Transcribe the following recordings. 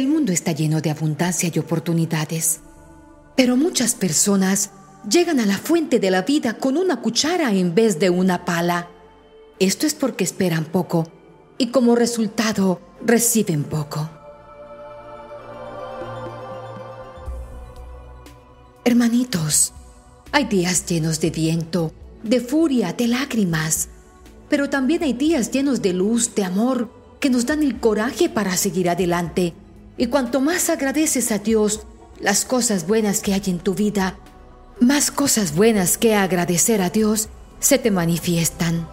El mundo está lleno de abundancia y oportunidades, pero muchas personas llegan a la fuente de la vida con una cuchara en vez de una pala. Esto es porque esperan poco y como resultado reciben poco. Hermanitos, hay días llenos de viento, de furia, de lágrimas, pero también hay días llenos de luz, de amor, que nos dan el coraje para seguir adelante. Y cuanto más agradeces a Dios las cosas buenas que hay en tu vida, más cosas buenas que agradecer a Dios se te manifiestan.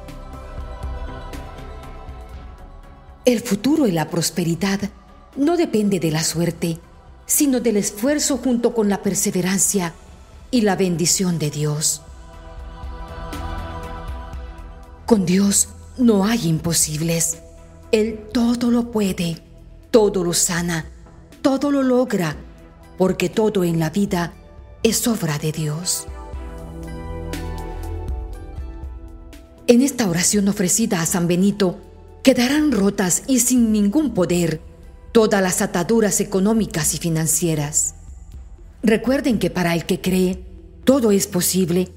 El futuro y la prosperidad no depende de la suerte, sino del esfuerzo junto con la perseverancia y la bendición de Dios. Con Dios no hay imposibles. Él todo lo puede, todo lo sana, todo lo logra, porque todo en la vida es obra de Dios. En esta oración ofrecida a San Benito, quedarán rotas y sin ningún poder todas las ataduras económicas y financieras. Recuerden que para el que cree, todo es posible.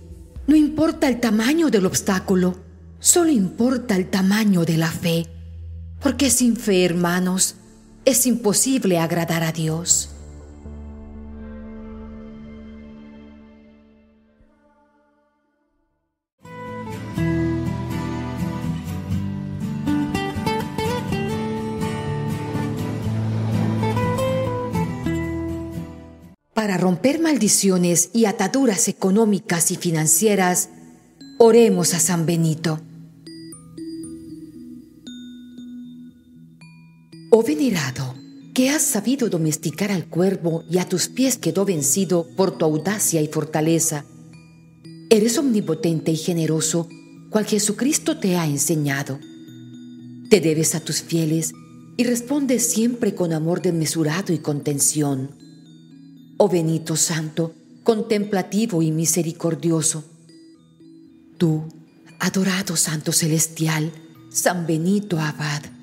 No importa el tamaño del obstáculo, solo importa el tamaño de la fe. Porque sin fe, hermanos, es imposible agradar a Dios. Para romper maldiciones y ataduras económicas y financieras, oremos a San Benito. Oh venerado, que has sabido domesticar al cuervo y a tus pies quedó vencido por tu audacia y fortaleza. Eres omnipotente y generoso, cual Jesucristo te ha enseñado. Te debes a tus fieles y respondes siempre con amor desmesurado y contención oh Benito Santo, contemplativo y misericordioso. Tú, adorado Santo Celestial, San Benito Abad,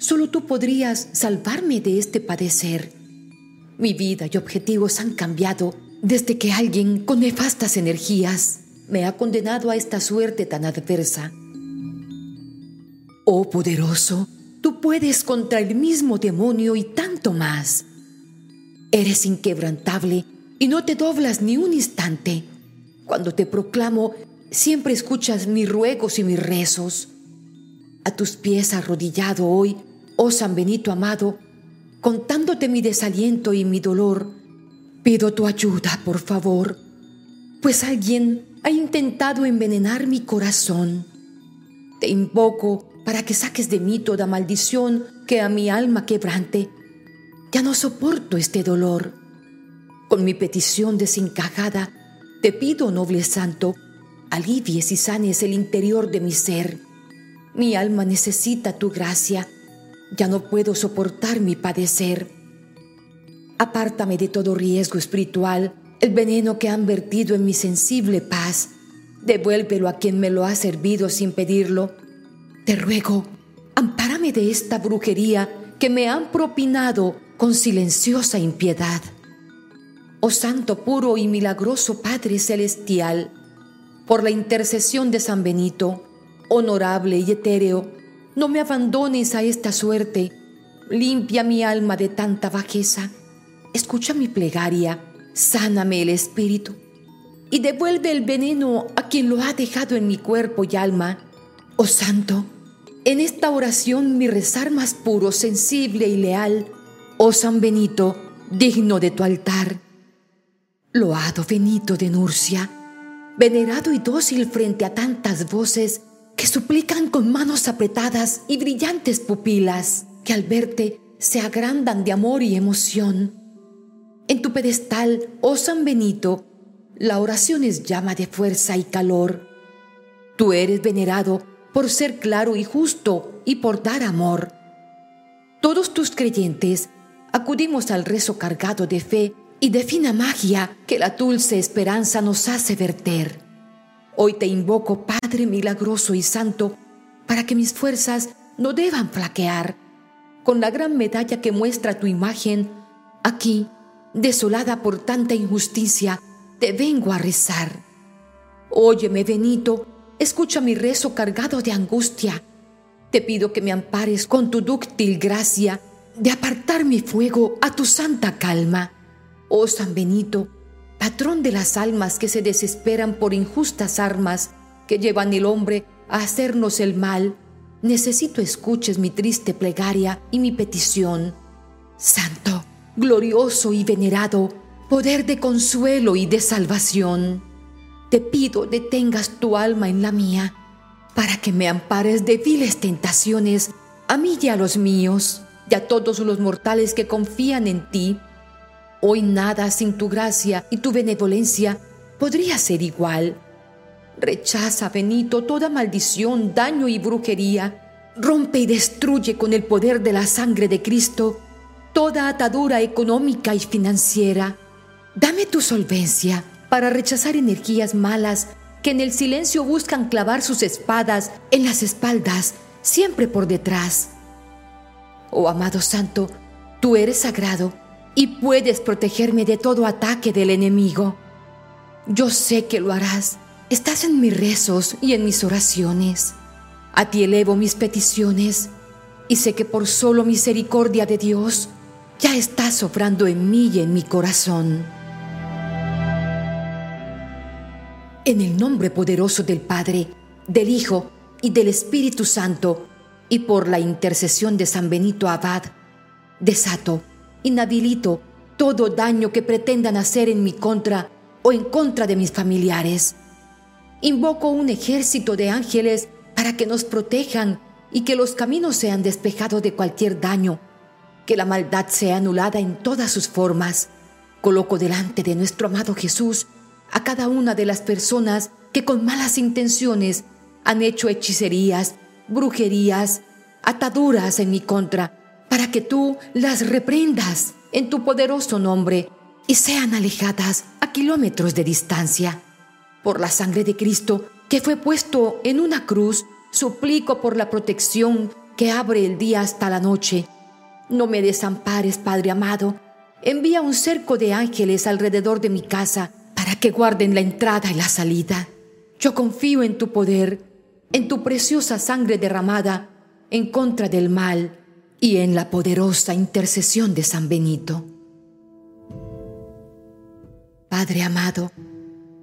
solo tú podrías salvarme de este padecer. Mi vida y objetivos han cambiado desde que alguien con nefastas energías me ha condenado a esta suerte tan adversa. Oh poderoso, tú puedes contra el mismo demonio y tanto más. Eres inquebrantable y no te doblas ni un instante. Cuando te proclamo, siempre escuchas mis ruegos y mis rezos. A tus pies arrodillado hoy, oh San Benito amado, contándote mi desaliento y mi dolor, pido tu ayuda, por favor, pues alguien ha intentado envenenar mi corazón. Te invoco para que saques de mí toda maldición que a mi alma quebrante ya no soporto este dolor. Con mi petición desencajada, te pido, noble santo, alivies y sanes el interior de mi ser. Mi alma necesita tu gracia. Ya no puedo soportar mi padecer. Apártame de todo riesgo espiritual, el veneno que han vertido en mi sensible paz. Devuélvelo a quien me lo ha servido sin pedirlo. Te ruego, ampárame de esta brujería que me han propinado con silenciosa impiedad. Oh Santo puro y milagroso Padre Celestial, por la intercesión de San Benito, honorable y etéreo, no me abandones a esta suerte, limpia mi alma de tanta bajeza, escucha mi plegaria, sáname el espíritu. Y devuelve el veneno a quien lo ha dejado en mi cuerpo y alma. Oh Santo, en esta oración mi rezar más puro, sensible y leal, oh San Benito, digno de tu altar. Loado Benito de Nurcia, venerado y dócil frente a tantas voces que suplican con manos apretadas y brillantes pupilas, que al verte se agrandan de amor y emoción. En tu pedestal, oh San Benito, la oración es llama de fuerza y calor. Tú eres venerado por ser claro y justo y por dar amor. Todos tus creyentes acudimos al rezo cargado de fe y de fina magia que la dulce esperanza nos hace verter. Hoy te invoco, Padre milagroso y santo, para que mis fuerzas no deban flaquear. con la gran medalla que muestra tu imagen, aquí, desolada por tanta injusticia, te vengo a rezar. Óyeme, Benito, escucha mi rezo cargado de angustia. Te pido que me ampares con tu dúctil gracia de apartar mi fuego a tu santa calma. Oh San Benito, patrón de las almas que se desesperan por injustas armas que llevan el hombre a hacernos el mal, necesito escuches mi triste plegaria y mi petición. Santo, glorioso y venerado, poder de consuelo y de salvación, te pido detengas tu alma en la mía, para que me ampares de viles tentaciones a mí y a los míos, y a todos los mortales que confían en ti. Hoy nada sin tu gracia y tu benevolencia podría ser igual. Rechaza, Benito, toda maldición, daño y brujería. Rompe y destruye con el poder de la sangre de Cristo toda atadura económica y financiera. Dame tu solvencia para rechazar energías malas que en el silencio buscan clavar sus espadas en las espaldas, siempre por detrás. Oh amado Santo, tú eres sagrado y puedes protegerme de todo ataque del enemigo. Yo sé que lo harás. Estás en mis rezos y en mis oraciones. A ti elevo mis peticiones y sé que por solo misericordia de Dios ya estás obrando en mí y en mi corazón. En el nombre poderoso del Padre, del Hijo y del Espíritu Santo, y por la intercesión de San Benito Abad, desato, inhabilito todo daño que pretendan hacer en mi contra o en contra de mis familiares. Invoco un ejército de ángeles para que nos protejan y que los caminos sean despejados de cualquier daño, que la maldad sea anulada en todas sus formas. Coloco delante de nuestro amado Jesús a cada una de las personas que con malas intenciones han hecho hechicerías, brujerías, ataduras en mi contra, para que tú las reprendas en tu poderoso nombre y sean alejadas a kilómetros de distancia. Por la sangre de Cristo que fue puesto en una cruz, suplico por la protección que abre el día hasta la noche. No me desampares, Padre amado. Envía un cerco de ángeles alrededor de mi casa para que guarden la entrada y la salida. Yo confío en tu poder en tu preciosa sangre derramada en contra del mal y en la poderosa intercesión de San Benito. Padre amado,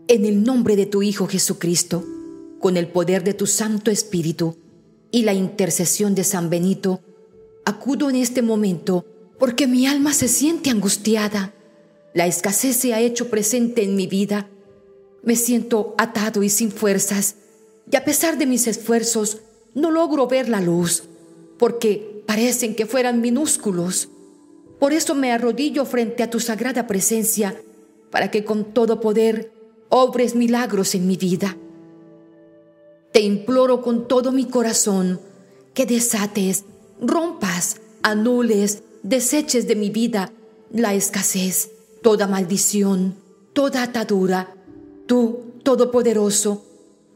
en el nombre de tu Hijo Jesucristo, con el poder de tu Santo Espíritu y la intercesión de San Benito, acudo en este momento porque mi alma se siente angustiada. La escasez se ha hecho presente en mi vida. Me siento atado y sin fuerzas y a pesar de mis esfuerzos no logro ver la luz, porque parecen que fueran minúsculos. Por eso me arrodillo frente a tu sagrada presencia, para que con todo poder obres milagros en mi vida. Te imploro con todo mi corazón que desates, rompas, anules, deseches de mi vida la escasez, toda maldición, toda atadura. Tú, Todopoderoso,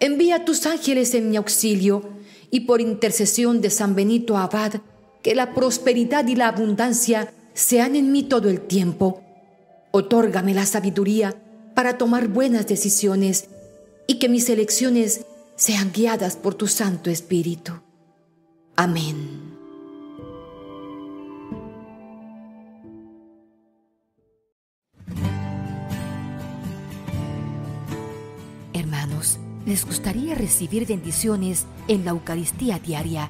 Envía tus ángeles en mi auxilio y por intercesión de San Benito Abad, que la prosperidad y la abundancia sean en mí todo el tiempo. Otórgame la sabiduría para tomar buenas decisiones y que mis elecciones sean guiadas por tu Santo Espíritu. Amén. ¿Les gustaría recibir bendiciones en la Eucaristía diaria,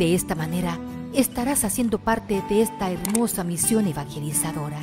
De esta manera estarás haciendo parte de esta hermosa misión evangelizadora.